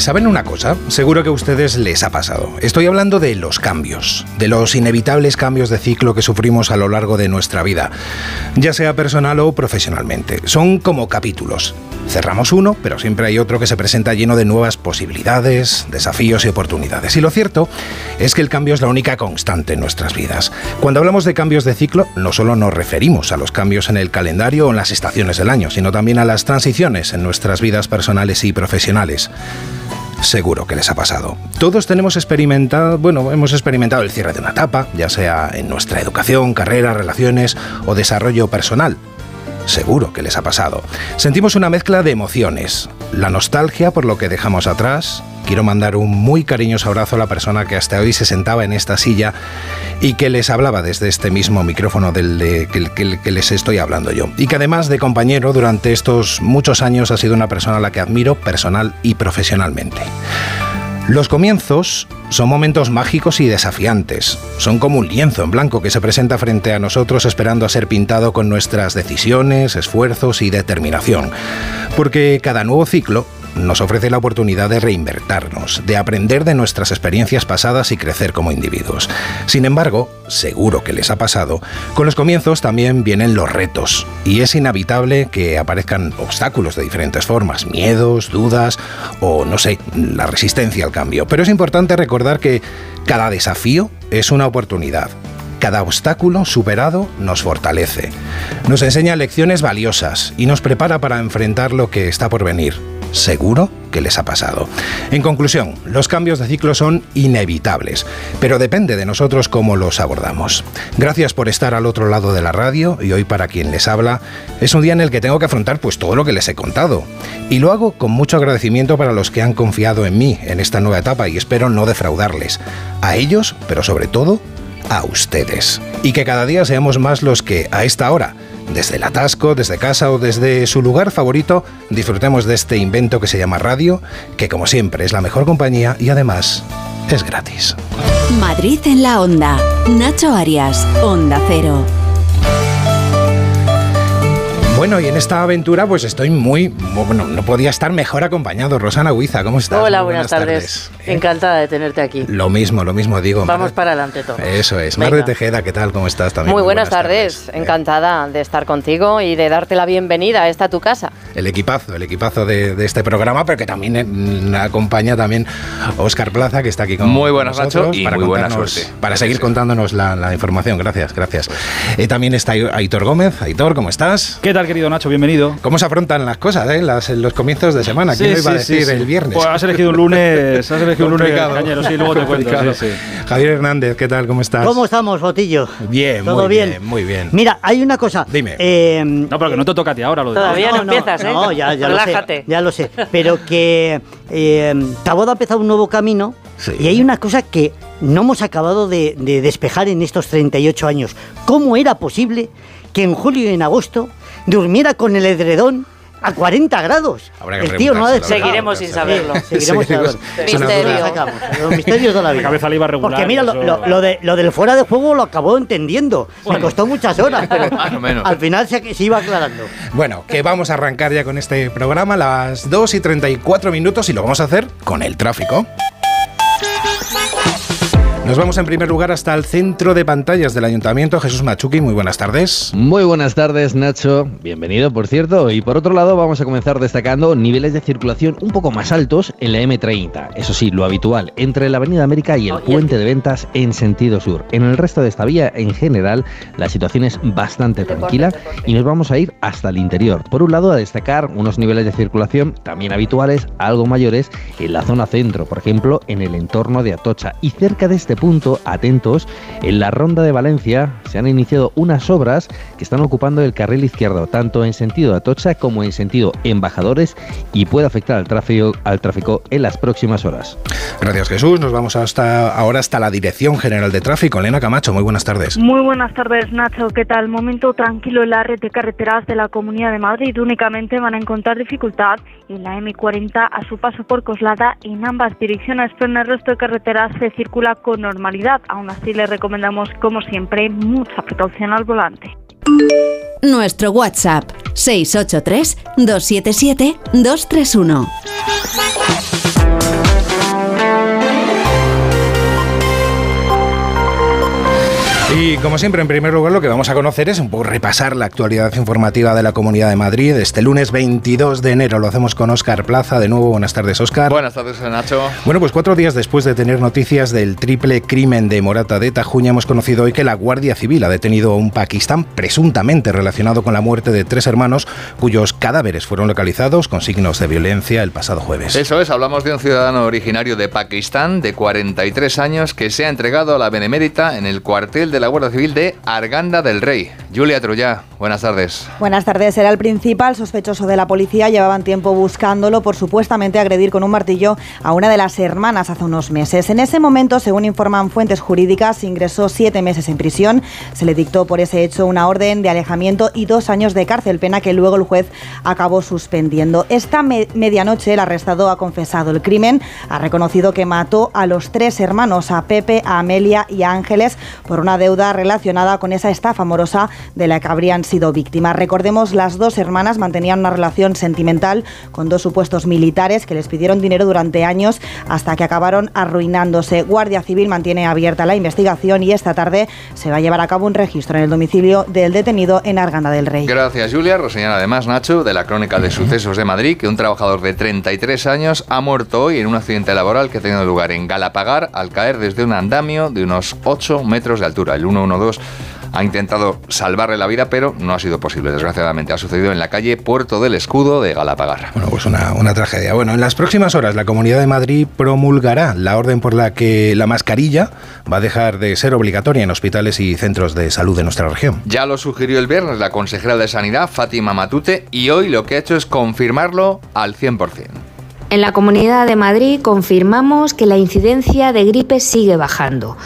saben una cosa, seguro que a ustedes les ha pasado. Estoy hablando de los cambios, de los inevitables cambios de ciclo que sufrimos a lo largo de nuestra vida, ya sea personal o profesionalmente. Son como capítulos. Cerramos uno, pero siempre hay otro que se presenta lleno de nuevas posibilidades, desafíos y oportunidades. Y lo cierto es que el cambio es la única constante en nuestras vidas. Cuando hablamos de cambios de ciclo, no solo nos referimos a los cambios en el calendario o en las estaciones del año, sino también a las transiciones en nuestras vidas personales y profesionales. Seguro que les ha pasado. Todos tenemos experimentado, bueno, hemos experimentado el cierre de una etapa, ya sea en nuestra educación, carrera, relaciones o desarrollo personal. Seguro que les ha pasado. Sentimos una mezcla de emociones. La nostalgia por lo que dejamos atrás. Quiero mandar un muy cariñoso abrazo a la persona que hasta hoy se sentaba en esta silla y que les hablaba desde este mismo micrófono del que, que les estoy hablando yo. Y que además de compañero durante estos muchos años ha sido una persona a la que admiro personal y profesionalmente. Los comienzos son momentos mágicos y desafiantes. Son como un lienzo en blanco que se presenta frente a nosotros esperando a ser pintado con nuestras decisiones, esfuerzos y determinación. Porque cada nuevo ciclo nos ofrece la oportunidad de reinvertirnos, de aprender de nuestras experiencias pasadas y crecer como individuos. Sin embargo, seguro que les ha pasado, con los comienzos también vienen los retos, y es inevitable que aparezcan obstáculos de diferentes formas, miedos, dudas o, no sé, la resistencia al cambio. Pero es importante recordar que cada desafío es una oportunidad cada obstáculo superado nos fortalece, nos enseña lecciones valiosas y nos prepara para enfrentar lo que está por venir seguro que les ha pasado. En conclusión, los cambios de ciclo son inevitables, pero depende de nosotros cómo los abordamos. Gracias por estar al otro lado de la radio y hoy para quien les habla es un día en el que tengo que afrontar pues todo lo que les he contado. Y lo hago con mucho agradecimiento para los que han confiado en mí en esta nueva etapa y espero no defraudarles. A ellos, pero sobre todo a ustedes. Y que cada día seamos más los que a esta hora desde el atasco, desde casa o desde su lugar favorito, disfrutemos de este invento que se llama radio, que como siempre es la mejor compañía y además es gratis. Madrid en la onda. Nacho Arias, Onda Cero. Bueno, y en esta aventura pues estoy muy, bueno, no podía estar mejor acompañado. Rosana Huiza, ¿cómo estás? Hola, buenas, tardes. ¿eh? Encantada de tenerte aquí. Lo mismo, lo mismo digo. Vamos para adelante todo. Eso es. Mar de Tejeda, ¿qué tal? ¿Cómo estás también? Muy buenas, tardes. ¿eh? Encantada de estar contigo y de darte la bienvenida a esta tu casa. El equipazo, el equipazo de, este programa, pero que también eh, acompaña también Oscar Plaza, que está aquí con Muy buenas, nosotros, y para muy buena suerte. Para seguir contándonos la, información. Gracias, gracias. también está Aitor Gómez. Aitor, ¿cómo estás? ¿Qué tal, querido Nacho? Bienvenido. ¿Cómo se afrontan las cosas, eh? Las, los comienzos de semana? ¿Quién iba a decir el viernes? Pues has elegido un lunes, has elegido un lunes cañero, sí, luego te cuento. Javier Hernández, ¿qué tal? ¿Cómo estás? ¿Cómo estamos, Botillo? Bien, ¿Todo muy bien? Muy bien. Mira, hay una cosa. Dime. Eh, no, pero que no te toca a ti ahora lo de Todavía no, empiezas, ¿eh? No, ya, ya lo sé. Ya lo sé. Pero que eh, Taboda ha empezado un nuevo camino y hay una cosa que no hemos acabado de, de despejar en estos 38 años. ¿Cómo era posible que en julio y en agosto durmiera con el edredón a 40 grados. el tío no ha Seguiremos sin saberlo. seguiremos sin saberlo. Misterio. Los misterios de la vida. cabeza le iba regular. Porque mira, lo, de, lo del fuera de juego lo acabó entendiendo. Me costó muchas horas, pero al final se, se, iba aclarando. Bueno, que vamos a arrancar ya con este programa a las 2 y 34 minutos y lo vamos a hacer con el tráfico. Nos vamos en primer lugar hasta el centro de pantallas del Ayuntamiento. Jesús Machuki, muy buenas tardes. Muy buenas tardes, Nacho. Bienvenido, por cierto. Y por otro lado, vamos a comenzar destacando niveles de circulación un poco más altos en la M30. Eso sí, lo habitual, entre la Avenida América y el puente de ventas en sentido sur. En el resto de esta vía, en general, la situación es bastante tranquila y nos vamos a ir hasta el interior. Por un lado, a destacar unos niveles de circulación también habituales, algo mayores, en la zona centro, por ejemplo, en el entorno de Atocha. Y cerca de este punto, atentos, en la ronda de Valencia se han iniciado unas obras que están ocupando el carril izquierdo, tanto en sentido Atocha como en sentido Embajadores, y puede afectar al tráfico, al tráfico en las próximas horas. Gracias Jesús, nos vamos hasta ahora hasta la Dirección General de Tráfico. Elena Camacho, muy buenas tardes. Muy buenas tardes Nacho, ¿qué tal? Momento tranquilo en la red de carreteras de la Comunidad de Madrid. Únicamente van a encontrar dificultad en la M40 a su paso por Coslada en ambas direcciones, pero en el resto de carreteras se circula con normalidad. Aún así, le recomendamos, como siempre, mucha precaución al volante. Nuestro WhatsApp 683 277 231. Y como siempre, en primer lugar, lo que vamos a conocer es un poco repasar la actualidad informativa de la Comunidad de Madrid. Este lunes 22 de enero lo hacemos con Óscar Plaza. De nuevo, buenas tardes, Óscar. Buenas tardes, Nacho. Bueno, pues cuatro días después de tener noticias del triple crimen de Morata de Tajuña, hemos conocido hoy que la Guardia Civil ha detenido a un Pakistán presuntamente relacionado con la muerte de tres hermanos cuyos cadáveres fueron localizados con signos de violencia el pasado jueves. Eso es, hablamos de un ciudadano originario de Pakistán de 43 años que se ha entregado a la Benemérita en el cuartel de la Guardia Civil de Arganda del Rey. Julia Trullá, buenas tardes. Buenas tardes. Era el principal sospechoso de la policía. Llevaban tiempo buscándolo por supuestamente agredir con un martillo a una de las hermanas hace unos meses. En ese momento, según informan fuentes jurídicas, ingresó siete meses en prisión. Se le dictó por ese hecho una orden de alejamiento y dos años de cárcel, pena que luego el juez acabó suspendiendo. Esta medianoche el arrestado ha confesado el crimen, ha reconocido que mató a los tres hermanos, a Pepe, a Amelia y a Ángeles, por una deuda relacionada con esa estafa amorosa de la que habrían sido víctimas. Recordemos, las dos hermanas mantenían una relación sentimental con dos supuestos militares que les pidieron dinero durante años hasta que acabaron arruinándose. Guardia Civil mantiene abierta la investigación y esta tarde se va a llevar a cabo un registro en el domicilio del detenido en Arganda del Rey. Gracias, Julia. Roseñan además, Nacho, de la Crónica de Sucesos de Madrid, que un trabajador de 33 años ha muerto hoy en un accidente laboral que ha tenido lugar en Galapagar al caer desde un andamio de unos 8 metros de altura. El 112 ha intentado salvarle la vida, pero no ha sido posible, desgraciadamente. Ha sucedido en la calle Puerto del Escudo de Galapagar. Bueno, pues una, una tragedia. Bueno, en las próximas horas la Comunidad de Madrid promulgará la orden por la que la mascarilla va a dejar de ser obligatoria en hospitales y centros de salud de nuestra región. Ya lo sugirió el viernes la consejera de Sanidad, Fátima Matute, y hoy lo que ha hecho es confirmarlo al 100%. En la Comunidad de Madrid confirmamos que la incidencia de gripe sigue bajando.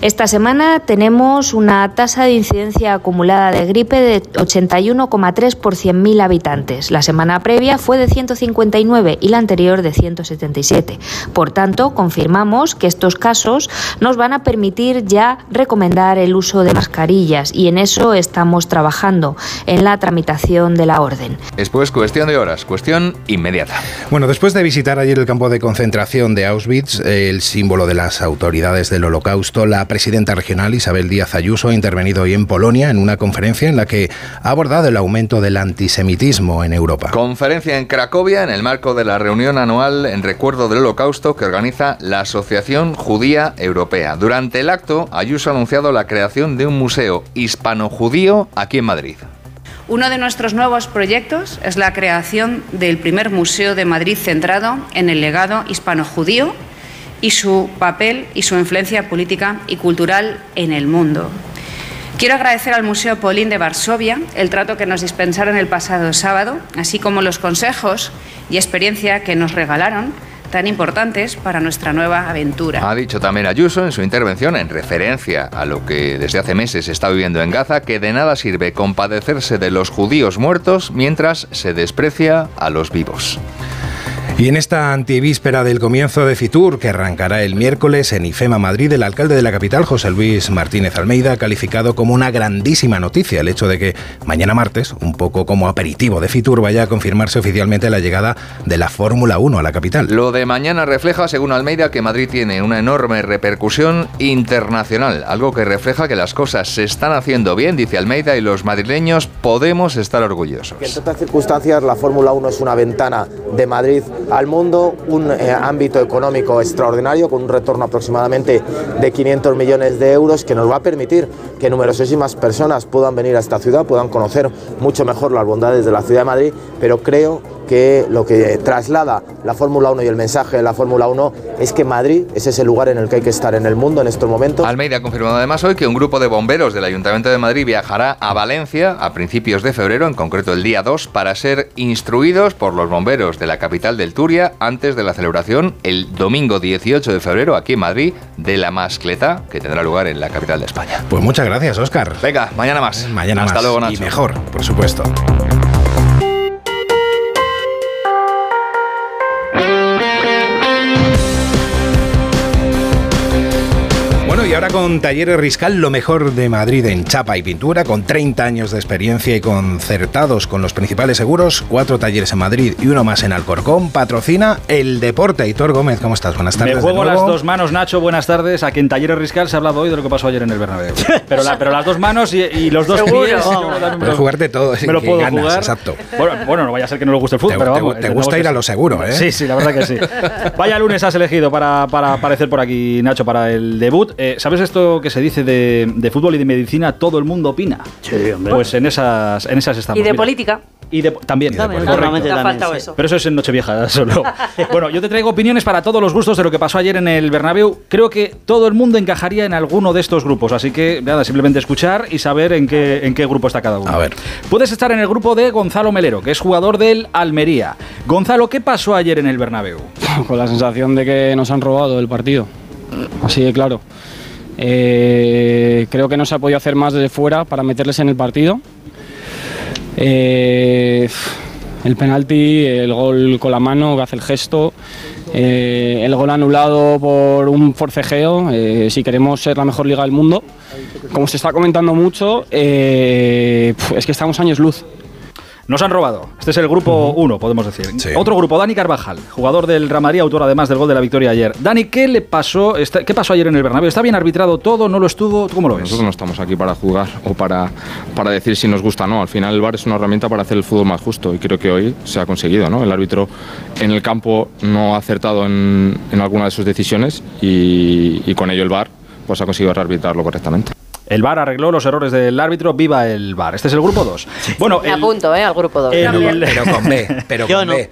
Esta semana tenemos una tasa de incidencia acumulada de gripe de 81,3 por 100.000 habitantes. La semana previa fue de 159 y la anterior de 177. Por tanto, confirmamos que estos casos nos van a permitir ya recomendar el uso de mascarillas y en eso estamos trabajando en la tramitación de la orden. Después, cuestión de horas, cuestión inmediata. Bueno, después de visitar ayer el campo de concentración de Auschwitz, el símbolo de las autoridades del holocausto, la presidenta regional Isabel Díaz Ayuso ha intervenido hoy en Polonia en una conferencia en la que ha abordado el aumento del antisemitismo en Europa. Conferencia en Cracovia en el marco de la reunión anual en recuerdo del holocausto que organiza la Asociación Judía Europea. Durante el acto, Ayuso ha anunciado la creación de un museo hispano-judío aquí en Madrid. Uno de nuestros nuevos proyectos es la creación del primer museo de Madrid centrado en el legado hispano-judío y su papel y su influencia política y cultural en el mundo. Quiero agradecer al Museo Polín de Varsovia el trato que nos dispensaron el pasado sábado, así como los consejos y experiencia que nos regalaron tan importantes para nuestra nueva aventura. Ha dicho también Ayuso en su intervención, en referencia a lo que desde hace meses se está viviendo en Gaza, que de nada sirve compadecerse de los judíos muertos mientras se desprecia a los vivos. Y en esta antivíspera del comienzo de Fitur, que arrancará el miércoles en IFEMA Madrid, el alcalde de la capital, José Luis Martínez Almeida, ha calificado como una grandísima noticia el hecho de que mañana martes, un poco como aperitivo de Fitur, vaya a confirmarse oficialmente la llegada de la Fórmula 1 a la capital. Lo de mañana refleja, según Almeida, que Madrid tiene una enorme repercusión internacional, algo que refleja que las cosas se están haciendo bien, dice Almeida, y los madrileños podemos estar orgullosos. En estas circunstancias, la Fórmula 1 es una ventana de Madrid al mundo, un eh, ámbito económico extraordinario con un retorno aproximadamente de 500 millones de euros que nos va a permitir que numerosísimas personas puedan venir a esta ciudad, puedan conocer mucho mejor las bondades de la ciudad de Madrid, pero creo que lo que traslada la Fórmula 1 y el mensaje de la Fórmula 1 es que Madrid es ese lugar en el que hay que estar en el mundo en estos momentos. Almeida ha confirmado además hoy que un grupo de bomberos del Ayuntamiento de Madrid viajará a Valencia a principios de febrero, en concreto el día 2, para ser instruidos por los bomberos de la capital del Turia antes de la celebración el domingo 18 de febrero aquí en Madrid de la mascleta que tendrá lugar en la capital de España. Pues muchas gracias, Óscar. Venga, mañana más. Mañana Hasta más. luego, Nacho. Y mejor, por supuesto. Bueno, y ahora con Talleres Riscal, lo mejor de Madrid en chapa y pintura, con 30 años de experiencia y concertados con los principales seguros, cuatro talleres en Madrid y uno más en Alcorcón, patrocina el deporte. Hitor Gómez, ¿cómo estás? Buenas tardes. Me juego las dos manos, Nacho, buenas tardes. Aquí en Talleres Riscal se ha hablado hoy de lo que pasó ayer en el Bernabéu. Pero, pero las dos manos y, los dos pies... Puedes jugarte todo, me lo puedo jugar. Exacto. Bueno, bueno, no vaya a ser que no le guste el fútbol, te, pero vamos. Te, gusta ir a lo seguro, ¿eh? Sí, sí, la verdad que sí. Vaya lunes has elegido para, para aparecer por aquí, Nacho, para el debut. Eh, ¿Sabes esto que se dice de, fútbol y de medicina? Todo el mundo opina. Sí, hombre. Pues en esas, en esas estamos. Y de política. Y de, también. también, eso. Pero eso es en Nochevieja solo. bueno, yo te traigo opiniones para todos los gustos de lo que pasó ayer en el Bernabéu. Creo que todo el mundo encajaría en alguno de estos grupos, así que nada, simplemente escuchar y saber en qué, en qué grupo está cada uno. A ver. Puedes estar en el grupo de Gonzalo Melero, que es jugador del Almería. Gonzalo, ¿qué pasó ayer en el Bernabéu? Con la sensación de que nos han robado el partido. Así de claro. Eh, creo que no se ha podido hacer más desde fuera para meterles en el partido. Eh, el penalti, el gol con la mano que hace el gesto, eh, el gol anulado por un forcejeo, si queremos ser la mejor liga del mundo. Como se está comentando mucho, es que estamos años luz. Nos han robado. Este es el grupo 1, podemos decir. Otro grupo, Dani Carvajal, jugador del Real autor además del gol de la victoria ayer. Dani, ¿qué le pasó? ¿Qué pasó ayer en el Bernabéu? ¿Está bien arbitrado todo? ¿No lo estuvo? ¿Cómo lo ves? Nosotros no estamos aquí para jugar o para, para decir si nos gusta o no. Al final el VAR es una herramienta para hacer el fútbol más justo y creo que hoy se ha conseguido. ¿no? El árbitro en el campo no ha acertado en, en alguna de sus decisiones y, y con ello el VAR pues ha conseguido arbitrarlo correctamente. El VAR arregló los errores del árbitro, viva el VAR. Este es el grupo 2. Bueno, Me apunto ¿eh? al grupo 2. pero con B, pero con B.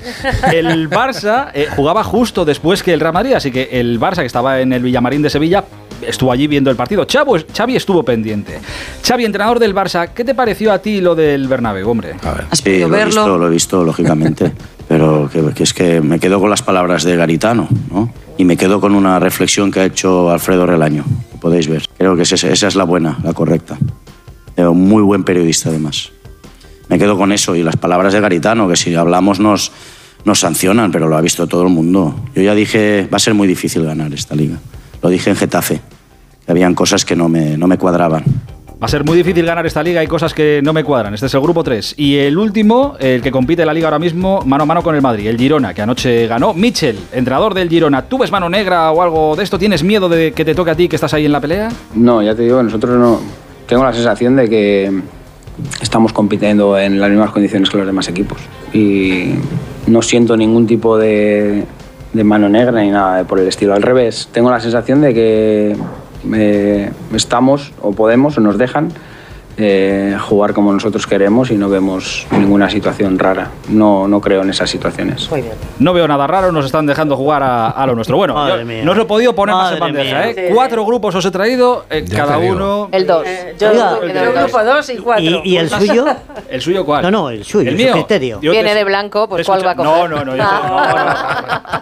El Barça eh, jugaba justo después que el Real Madrid, así que el Barça, que estaba en el Villamarín de Sevilla, estuvo allí viendo el partido. Chavo, Xavi estuvo pendiente. Xavi, entrenador del Barça, ¿qué te pareció a ti lo del Bernabéu, hombre? A ver. Sí, lo he visto, lo he visto, lógicamente. pero que, es que me quedo con las palabras de Garitano, ¿no? Y me quedo con una reflexión que ha hecho Alfredo Relaño podéis ver. Creo que esa, es la buena, la correcta. Un muy buen periodista, además. Me quedo con eso y las palabras de Garitano, que si hablamos nos, nos sancionan, pero lo ha visto todo el mundo. Yo ya dije, va a ser muy difícil ganar esta liga. Lo dije en Getafe, que habían cosas que no me, no me cuadraban. Va a ser muy difícil ganar esta liga, hay cosas que no me cuadran. Este es el grupo 3. Y el último, el que compite en la liga ahora mismo, mano a mano con el Madrid, el Girona, que anoche ganó. Michel, entrenador del Girona, ¿tú ves mano negra o algo de esto? ¿Tienes miedo de que te toque a ti que estás ahí en la pelea? No, ya te digo, nosotros no. Tengo la sensación de que estamos compitiendo en las mismas condiciones que los demás equipos. Y no siento ningún tipo de, de mano negra ni nada por el estilo. Al revés, tengo la sensación de que eh, estamos o podemos o nos dejan eh, jugar como nosotros queremos y no vemos ninguna situación rara. No, no creo en esas situaciones. No veo nada raro, nos están dejando jugar a, lo nuestro. Bueno, no os lo he podido poner más en bandeja. ¿eh? Cuatro grupos os he traído, eh, cada uno. El dos. yo, el grupo dos y cuatro. ¿Y, el suyo? ¿El suyo cuál? No, no, el suyo, el mío. criterio. Viene de blanco, pues ¿cuál va a coger? No, no, no. Yo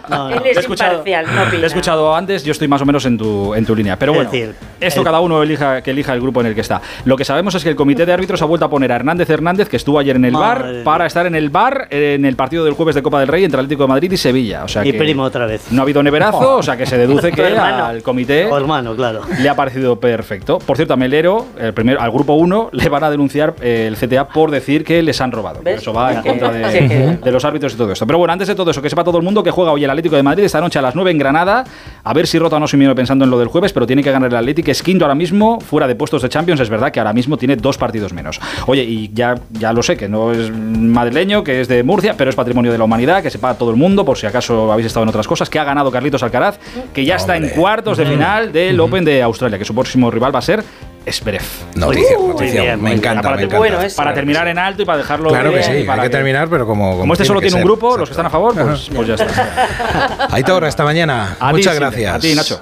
no, Él es imparcial, no opina. Te he escuchado antes, yo estoy más o menos en tu, en tu línea. Pero bueno, esto cada uno elija, que elija el grupo en el que está. Lo que sabemos es que el comité de árbitros ha vuelto a poner a Hernández Hernández, que estuvo ayer en el bar, para estar en el bar en el partido del jueves de Copa del Rey entre Atlético de Madrid y Sevilla. O sea y que primo otra vez. No ha habido neverazo, o sea que se deduce que al comité hermano, claro. le ha parecido perfecto. Por cierto, a Melero, el primer, al grupo 1, le van a denunciar eh, el CTA por decir que les han robado. Eso va en contra de, de, los árbitros y todo esto. Pero bueno, antes de todo eso, que sepa todo el mundo que juega hoy el Atlético de Madrid esta noche a las 9 en Granada. A ver si rota o no Simeone pensando en lo del jueves, pero tiene que ganar el Atlético. Es quinto ahora mismo, fuera de puestos de Champions. Es verdad que ahora mismo tiene dos partidos menos. Oye, y ya, ya lo sé, que no es madrileño, que es de Murcia, pero es patrimonio de la humanidad, que sepa todo el mundo, por si acaso habéis estado en otras cosas, que ha ganado Carlitos Alcaraz, que ya está en cuartos de final del Open de Australia, que su próximo rival va a ser Esberev. Noticia, noticia. me encanta, para, me encanta. para terminar en alto y para dejarlo. Claro que sí, hay que, terminar, pero como. Como, este solo tiene un grupo, los que están a favor, pues, pues ya está. Aitor, esta mañana. Muchas gracias. A ti, Nacho.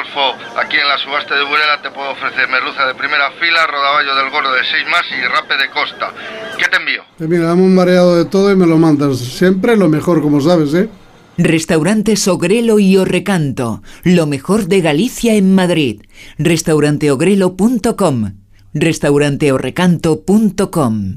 Adolfo, aquí en la subasta de Burela te puedo ofrecer merluza de primera fila, rodaballo del gordo de 6 más y rape de costa. ¿Qué te envío? Eh, mira, dame un mareado de todo y me lo mandas. Siempre lo mejor, como sabes, ¿eh? Restaurante Ogrelo y Orrecanto, lo mejor de Galicia en Madrid. Restauranteogrelo.com, restauranteorrecanto.com.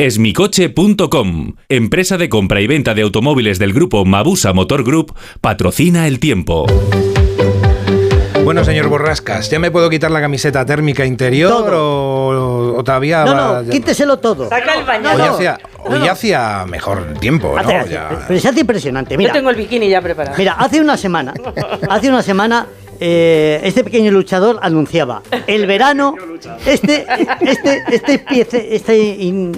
Esmicoche.com, empresa de compra y venta de automóviles del grupo Mabusa Motor Group, patrocina el tiempo. Bueno, señor Borrascas, ¿ya me puedo quitar la camiseta térmica interior o, o todavía No, va- no, quíteselo todo. Saca el Hoy, hacía, hoy hacía mejor tiempo, ¿no? Hace- Ya- Pero se hace impresionante. Mira, Yo tengo el bikini ya preparado. mira, hace una semana, hace una semana, eh, este pequeño luchador anunciaba el verano, este, este, este piece, este in-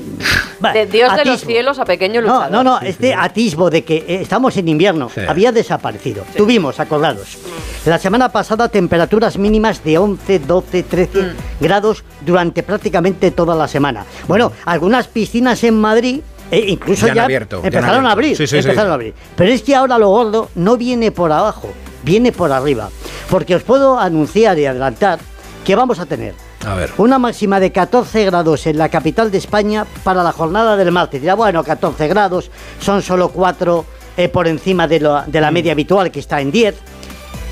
De Dios de los atisbo. cielos a pequeño No, luchador. no, no, este atisbo de que eh, estamos en invierno había desaparecido. Tuvimos, acordados. La semana pasada temperaturas mínimas de 11, 12, 13 Mm. grados durante prácticamente toda la semana. Bueno, algunas piscinas en Madrid eh, incluso Ya han ya, abierto, ya han empezaron a abierto. abrir, Sí, sí, sí. empezaron a abrir. Pero es que ahora lo gordo no viene por abajo, viene por arriba. Porque os puedo anunciar y adelantar que vamos a tener A ver. una máxima de 14 grados en la capital de España para la jornada del martes. Dirá, bueno, 14 grados, son solo 4 por encima de, lo- de la Mm. media habitual, que está en 10.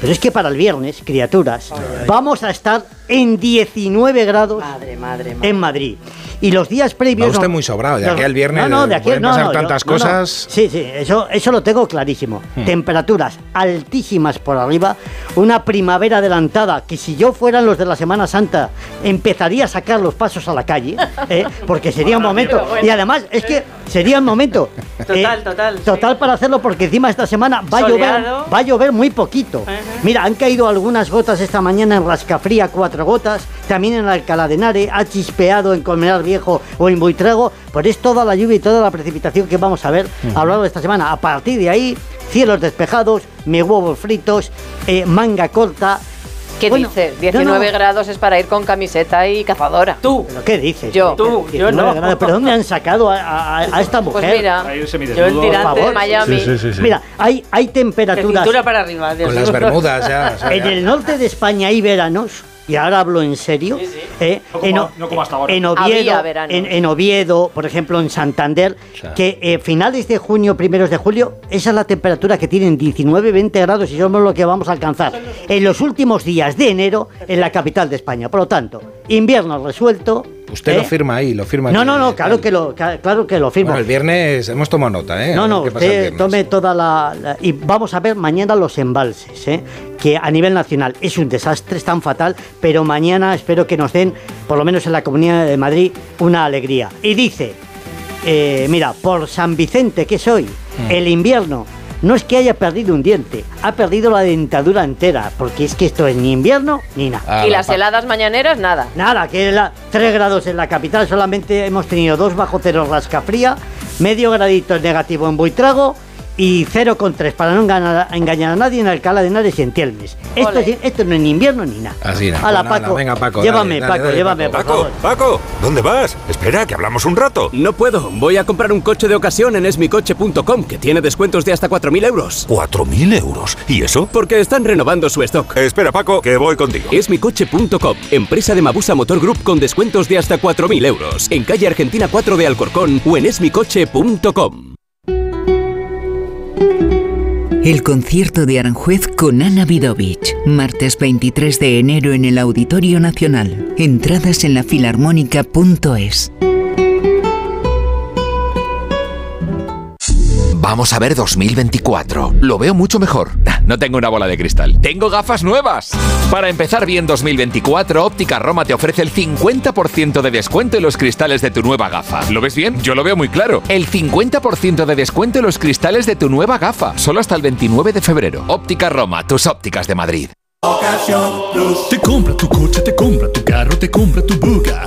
Pero es que para el viernes, criaturas, vamos a estar en 19 grados Madre, madre, madre. en Madrid. Y los días previos... Va usted no- muy sobrado, de aquí al viernes no, no, de aquí, pueden no, pasar no, yo- tantas no, no. cosas. Sí, sí, eso, eso lo tengo clarísimo. Hmm. Temperaturas altísimas por arriba, una primavera adelantada, que si yo fueran los de la Semana Santa, empezaría a sacar los pasos a la calle, ¿eh? porque sería un momento... Y además, es que sería un momento... eh, Total, total, sí. Total para hacerlo, porque encima esta semana va a llover, va a llover muy poquito. Mira, han caído algunas gotas esta mañana en Rascafría, cuatro gotas, también en Alcalá de Henares, ha chispeado en Colmenar Viejo o en Buitrago, pero es toda la lluvia y toda la precipitación que vamos a ver a lo largo de esta semana. A partir de ahí, cielos despejados, me huevos fritos, eh, manga corta. ¿Qué Bueno, dices? no, 19 no. grados es para ir con camiseta y cazadora. Tú. ¿Pero qué dices? Yo. Tú, yo no. ¿Pero dónde han sacado a, a- a esta mujer? Pues mira, yo tirante de. Miami. Sí, sí, sí, sí. Mira, hay, hay De temperaturas... cintura para arriba. Dios Con las bermudas ya. o sea, En ya. el norte de España hay veranos, y ahora hablo en serio, ¿eh? No como- en, O- no como hasta ahora. en Oviedo, veranos. en, en Oviedo, por ejemplo, en Santander, que eh, finales de junio, primeros de julio, esa es la temperatura que tienen 19-20 grados y somos lo que vamos a alcanzar en los últimos días de enero en la capital de España. Por lo tanto, invierno resuelto. Usted ¿eh? lo firma ahí, lo firma No, no, no, claro que lo, claro que lo firmo. Bueno, el viernes hemos tomado nota, ¿eh? No, no, usted tome toda la, la- Y vamos a ver mañana los embalses, ¿eh? que a nivel nacional es un desastre, es tan fatal, pero mañana espero que nos den, por lo menos en la Comunidad de Madrid, una alegría. Y dice, eh, mira, por San Vicente que soy, Mm. el invierno no es que haya perdido un diente, ha perdido la dentadura entera, porque es que esto es ni invierno ni nada. Ah, y la las pa- heladas mañaneras, nada. Nada, que la 3 grados en la capital, solamente hemos tenido 2 bajo cero rascafría, medio gradito negativo en Buitrago y 0,3 para no engañar, engañar a nadie en Alcalá de Henares y en Tielmes. Esto, es- esto no es ni invierno ni nada. Así, nada. Nada, Paco, venga, Paco, llévame, dale, dale, Paco, dale, llévame, por Paco, favor. Paco, ¿dónde vas? Espera, que hablamos un rato. No puedo, voy a comprar un coche de ocasión en esmicoche.com que tiene descuentos de hasta 4.000 euros. ¿4.000 euros? ¿Y eso? Porque están renovando su stock. Espera, Paco, que voy contigo. Esmicoche.com, empresa de Mabusa Motor Group con descuentos de hasta 4.000 euros. En calle Argentina 4 de Alcorcón o en esmicoche.com. El concierto de Aranjuez con Ana Vidovich. Martes 23 de enero en el Auditorio Nacional. Entradas en la filarmónica.es. Vamos a ver 2024. Lo veo mucho mejor. No tengo una bola de cristal. Tengo gafas nuevas. Para empezar bien 2024, Óptica Roma te ofrece el 50% de descuento en los cristales de tu nueva gafa. ¿Lo ves bien? Yo lo veo muy claro. El 50% de descuento en los cristales de tu nueva gafa. Solo hasta el 29 de febrero. Óptica Roma, tus ópticas de Madrid. Te compra tu coche, te compra tu carro, te compra tu buga.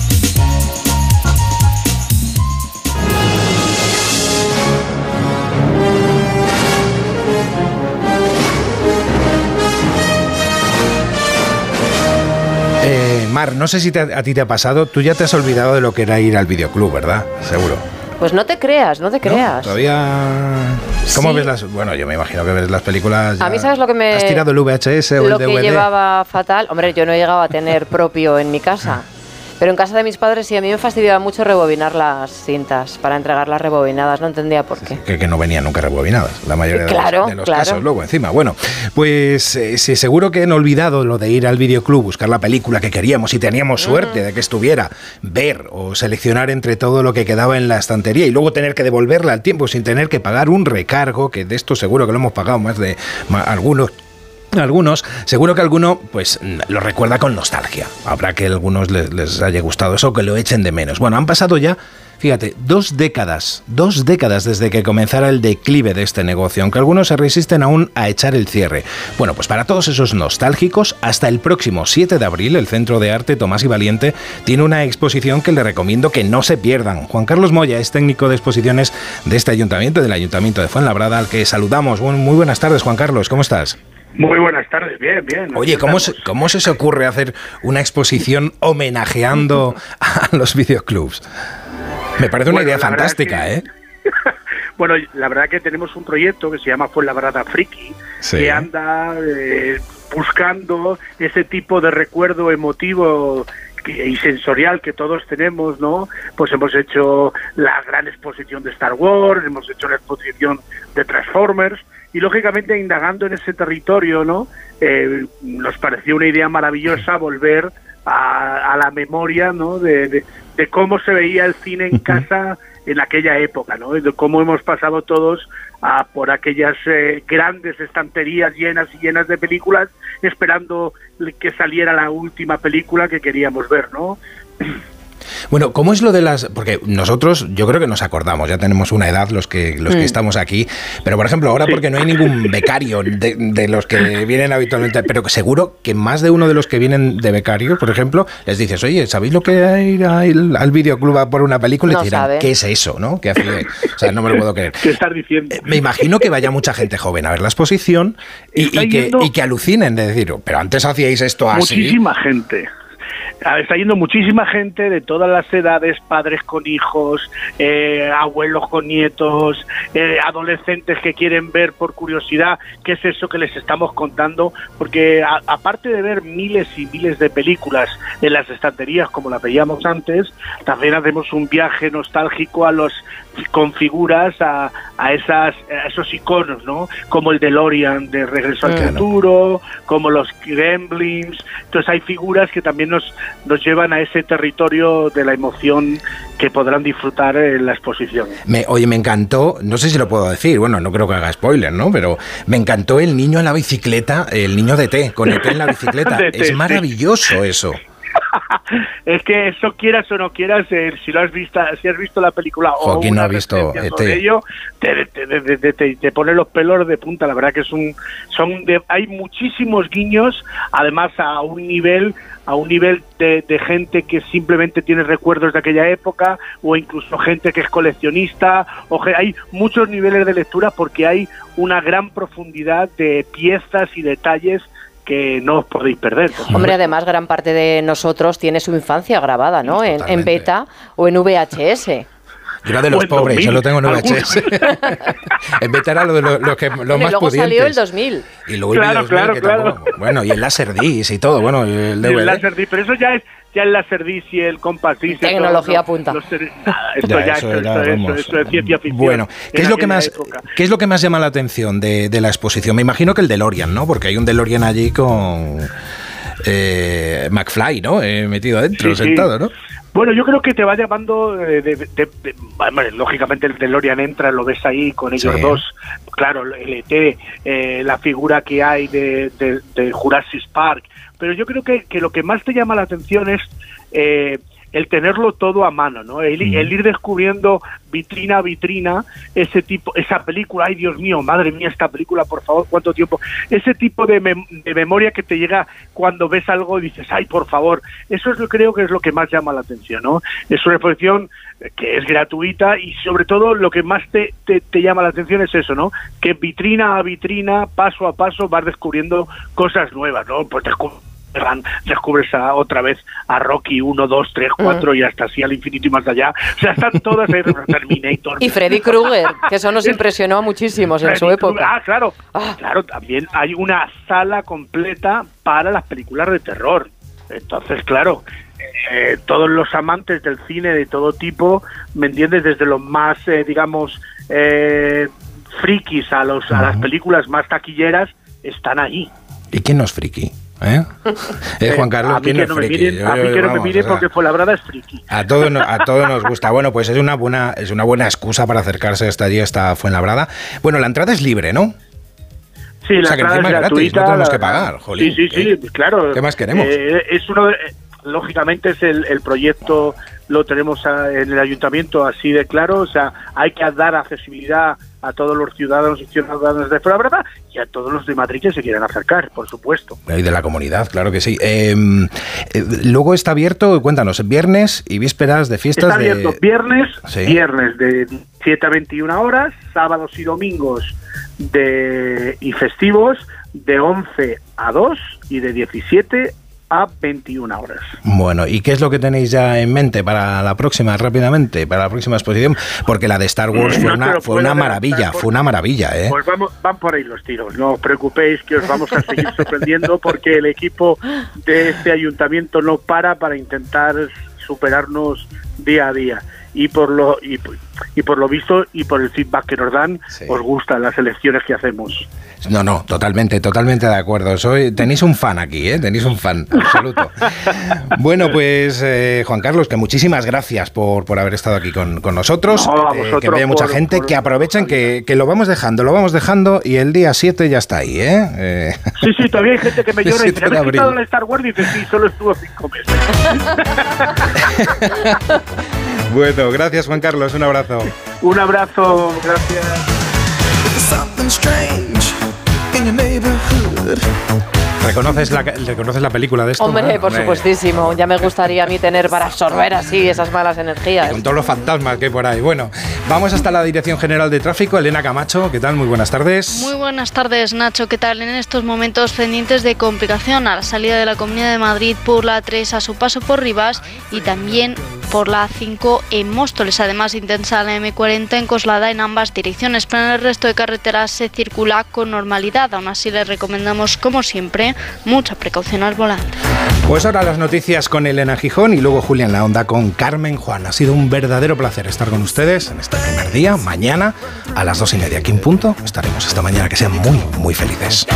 Mar, no sé si te- a ti te ha pasado, tú ya te has olvidado de lo que era ir al videoclub, ¿verdad? Seguro. Pues no te creas, no te creas. Todavía... ¿Cómo Sí. ves las...? Bueno, yo me imagino que ves las películas... A ya- mí, ¿sabes lo que me. ¿Has tirado el VHS o lo el DVD? que llevaba fatal. Hombre, yo no he llegado a tener propio en mi casa. Pero en casa de mis padres sí, a mí me fastidiaba mucho rebobinar las cintas para entregarlas rebobinadas. No entendía por qué. Que, que no venían nunca rebobinadas, la mayoría de Claro, los, de los claro. casos. Luego, encima, bueno, pues eh, sí, seguro que han olvidado lo de ir al videoclub, buscar la película que queríamos y teníamos suerte de que estuviera, ver o seleccionar entre todo lo que quedaba en la estantería y luego tener que devolverla al tiempo sin tener que pagar un recargo, que de esto seguro que lo hemos pagado más de algunos. Algunos, seguro que alguno pues lo recuerda con nostalgia. Habrá que a algunos les, haya gustado eso, que lo echen de menos. Bueno, han pasado ya, fíjate, dos décadas, dos décadas desde que comenzara el declive de este negocio, aunque algunos se resisten aún a echar el cierre. Bueno, pues para todos esos nostálgicos, hasta el próximo 7 de abril, el Centro de Arte Tomás y Valiente tiene una exposición que le recomiendo que no se pierdan. Juan Carlos Moya es técnico de exposiciones de este ayuntamiento, del Ayuntamiento de Fuenlabrada, al que saludamos. Muy buenas tardes, Juan Carlos, ¿cómo estás? Muy buenas tardes, bien, bien. Oye, ¿cómo se, ¿cómo se os ocurre hacer una exposición homenajeando a los videoclubs? Me parece una Bueno, idea fantástica, que- ¿eh? Bueno, la verdad que tenemos un proyecto que se llama Fuenlabrada Friki, Sí. que anda eh, buscando ese tipo de recuerdo emotivo y sensorial que todos tenemos, ¿no? Pues hemos hecho la gran exposición de Star Wars, hemos hecho la exposición de Transformers y lógicamente indagando en ese territorio, ¿no? Eh, nos pareció una idea maravillosa volver a, a la memoria, ¿no? De, de- de cómo se veía el cine en casa en aquella época, ¿no? De cómo hemos pasado todos a por aquellas eh, grandes estanterías llenas y llenas de películas esperando que saliera la última película que queríamos ver, ¿no? Bueno, ¿cómo es lo de las...? Porque nosotros, yo creo que nos acordamos, ya tenemos una edad los que, los que Mm. estamos aquí, pero por ejemplo, ahora porque no hay ningún becario de, de los que vienen habitualmente, pero que seguro que más de uno de los que vienen de becario, por ejemplo, les dices, oye, ¿sabéis lo que ir al, al videoclub a por una película? Y No te dirán. ¿qué es eso, no? ¿Qué hace? O sea, no me lo puedo creer. ¿Qué estás diciendo? Me imagino que vaya mucha gente joven a ver la exposición y, que, y que alucinen de decir, pero antes hacíais esto así. Muchísima gente. Ah, Está yendo muchísima gente de todas las edades, padres con hijos, eh, abuelos con nietos, eh, adolescentes que quieren ver por curiosidad qué es eso que les estamos contando, porque a- aparte de ver miles y miles de películas en las estanterías como las veíamos antes, también hacemos un viaje nostálgico a los con figuras a, a esas a esos iconos, ¿no? Como el DeLorean de Regreso al Claro. Futuro, como los Gremlins. Entonces hay figuras que también nos nos llevan a ese territorio de la emoción que podrán disfrutar en la exposición. Me, oye, me encantó, no sé si lo puedo decir, bueno, no creo que haga spoiler, ¿no? Pero me encantó el niño en la bicicleta, el niño de té, con el té en la bicicleta. Es maravilloso eso. es que eso quieras o no quieras, eh, si lo has visto, si has visto la película o no ha visto sobre ello, te, te, te- te- pone los pelos de punta. La verdad que es un, son, de- hay muchísimos guiños, además a un nivel, a un nivel de, de gente que simplemente tiene recuerdos de aquella época o incluso gente que es coleccionista. O hay muchos niveles de lectura porque hay una gran profundidad de piezas y detalles que no os podéis perder. Hombre, además, gran parte de nosotros tiene su infancia grabada, ¿no? En, en beta o en VHS. Yo era de los pobres, 2000, yo lo tengo en. VHS. en beta era lo de lo, lo que, los Hombre, más luego pudientes. salió el 2000. Y luego el Claro, Video 2000, claro, que claro. tampoco- Bueno, y el Laserdisc y todo, bueno, y el DVD. El Laserdisc, pero eso ya es ya el Laserdisc y el Compact Disc. Tecnología todo, punta. los ser- nada, esto Ya, ya, eso esto, era, esto- vamos, esto es ciencia ficción. Bueno, ¿qué en es lo que más época. qué es lo que más llama la atención de, de la exposición? Me imagino que el DeLorean, ¿no? Porque hay un DeLorean allí con eh, McFly, ¿no? Eh, metido adentro, Sí, sí. sentado, ¿no? Bueno, yo creo que te va llamando, eh, de, de- de- hombre, lógicamente el DeLorean entra, lo ves ahí con ellos Sí. dos, claro, el ET, eh, la figura que hay de Jurassic Park, pero yo creo que, que lo que más te llama la atención es eh, el tenerlo todo a mano, ¿no? El, el ir descubriendo vitrina a vitrina ese tipo, esa película, ay Dios mío, madre mía, esta película, por favor, cuánto tiempo, ese tipo de, mem- de memoria que te llega cuando ves algo y dices, ay, por favor, eso es lo creo que es lo que más llama la atención, ¿no? Es una exposición que es gratuita y sobre todo lo que más te, te, te llama la atención es eso, ¿no? Que vitrina a vitrina, paso a paso, vas descubriendo cosas nuevas, ¿no? Pues descu- Van, descubres a, otra vez a Rocky 1, 2, 3, 4 y hasta así al infinito y más allá. O sea, están todas ahí, Terminator. Y Freddy Krueger, que eso nos impresionó a muchísimos en su época. Ah, claro. Claro, también hay una sala completa para las películas de terror. Entonces, claro, eh, todos los amantes del cine de todo tipo, ¿me entiendes? Desde los más, eh, digamos, eh, frikis a, los, a las películas más taquilleras, están ahí. ¿Y quién no es friki? ¿Eh? Eh, Juan Carlos, a mí ¿quién no que es no me friki? miren, Yo- a mí yo- que no me vamos, miren o sea, porque Fuenlabrada es friki. A todos, a todos nos gusta. Bueno, pues es una buena, es una buena excusa para acercarse hasta allí, hasta Fuenlabrada. Bueno, la entrada es libre, ¿no? Sí, O la sea, que encima es es gratis, gratuita. no tenemos que pagar, jolín. Sí, sí, sí, claro. ¿Qué más queremos? Eh, es uno de- eh, lógicamente es el, el proyecto, lo tenemos a- en el ayuntamiento así de claro, o sea, hay que dar accesibilidad a todos los ciudadanos y ciudadanas de Fuenlabrada y a todos los de Madrid que se quieran acercar, por supuesto. Y de la comunidad, claro que sí. Eh, eh, luego está abierto, cuéntanos, viernes y vísperas de fiestas Está abierto de... viernes, Sí. viernes de 7 a 21 horas, sábados y domingos de y festivos de 11 a 2 y de 17 a 21 horas. Bueno, ¿y qué es lo que tenéis ya en mente para la próxima, rápidamente, para la próxima exposición? Porque la de Star Wars No fue una, fue maravilla, fue una maravilla, ¿eh? Pues vamos, van por ahí los tiros, no os preocupéis que os vamos a seguir sorprendiendo porque el equipo de este ayuntamiento no para para intentar superarnos día a día. Y por lo y, y por lo visto y por el feedback que nos dan, os gustan las elecciones que hacemos. No, no, totalmente, totalmente de acuerdo. Soy, tenéis un fan aquí, ¿eh? Tenéis un fan, absoluto. bueno, pues eh, Juan Carlos, que muchísimas gracias por, por haber estado aquí con, con nosotros. No, a Eh, que vea mucha por- gente, por- que aprovechen, que, que lo vamos dejando, lo vamos dejando y el día 7 ya está ahí, ¿eh? Eh, Sí, sí, todavía hay gente que me llora y 7 dice, ¿habéis quitado el Star Wars? Y dice, sí, solo estuvo cinco meses. bueno, gracias Juan Carlos, un abrazo. Un abrazo, gracias. ¿Reconoces la, ¿reconoces la película de esto? Hombre, no? por supuestísimo. Ya me gustaría a mí tener para absorber así esas malas energías. Con todos los fantasmas que hay por ahí. Bueno, vamos hasta la Dirección General de Tráfico. Elena Camacho, ¿qué tal? Muy buenas tardes. Muy buenas tardes, Nacho. ¿Qué tal? En estos momentos pendientes de complicación a la salida de la Comunidad de Madrid por la 3 a su paso por Rivas y también por la 5 en Móstoles. Además, intensa la M40 en Coslada en ambas direcciones, pero en el resto de carreteras se circula con normalidad. Aún así, les recomendamos, como siempre, mucha precaución al volante. Pues ahora las noticias con Elena Gijón y luego Julián La Onda con Carmen Juan. Ha sido un verdadero placer estar con ustedes en este primer día. Mañana a las dos y media, aquí en punto, estaremos esta mañana. Que sean muy, muy felices.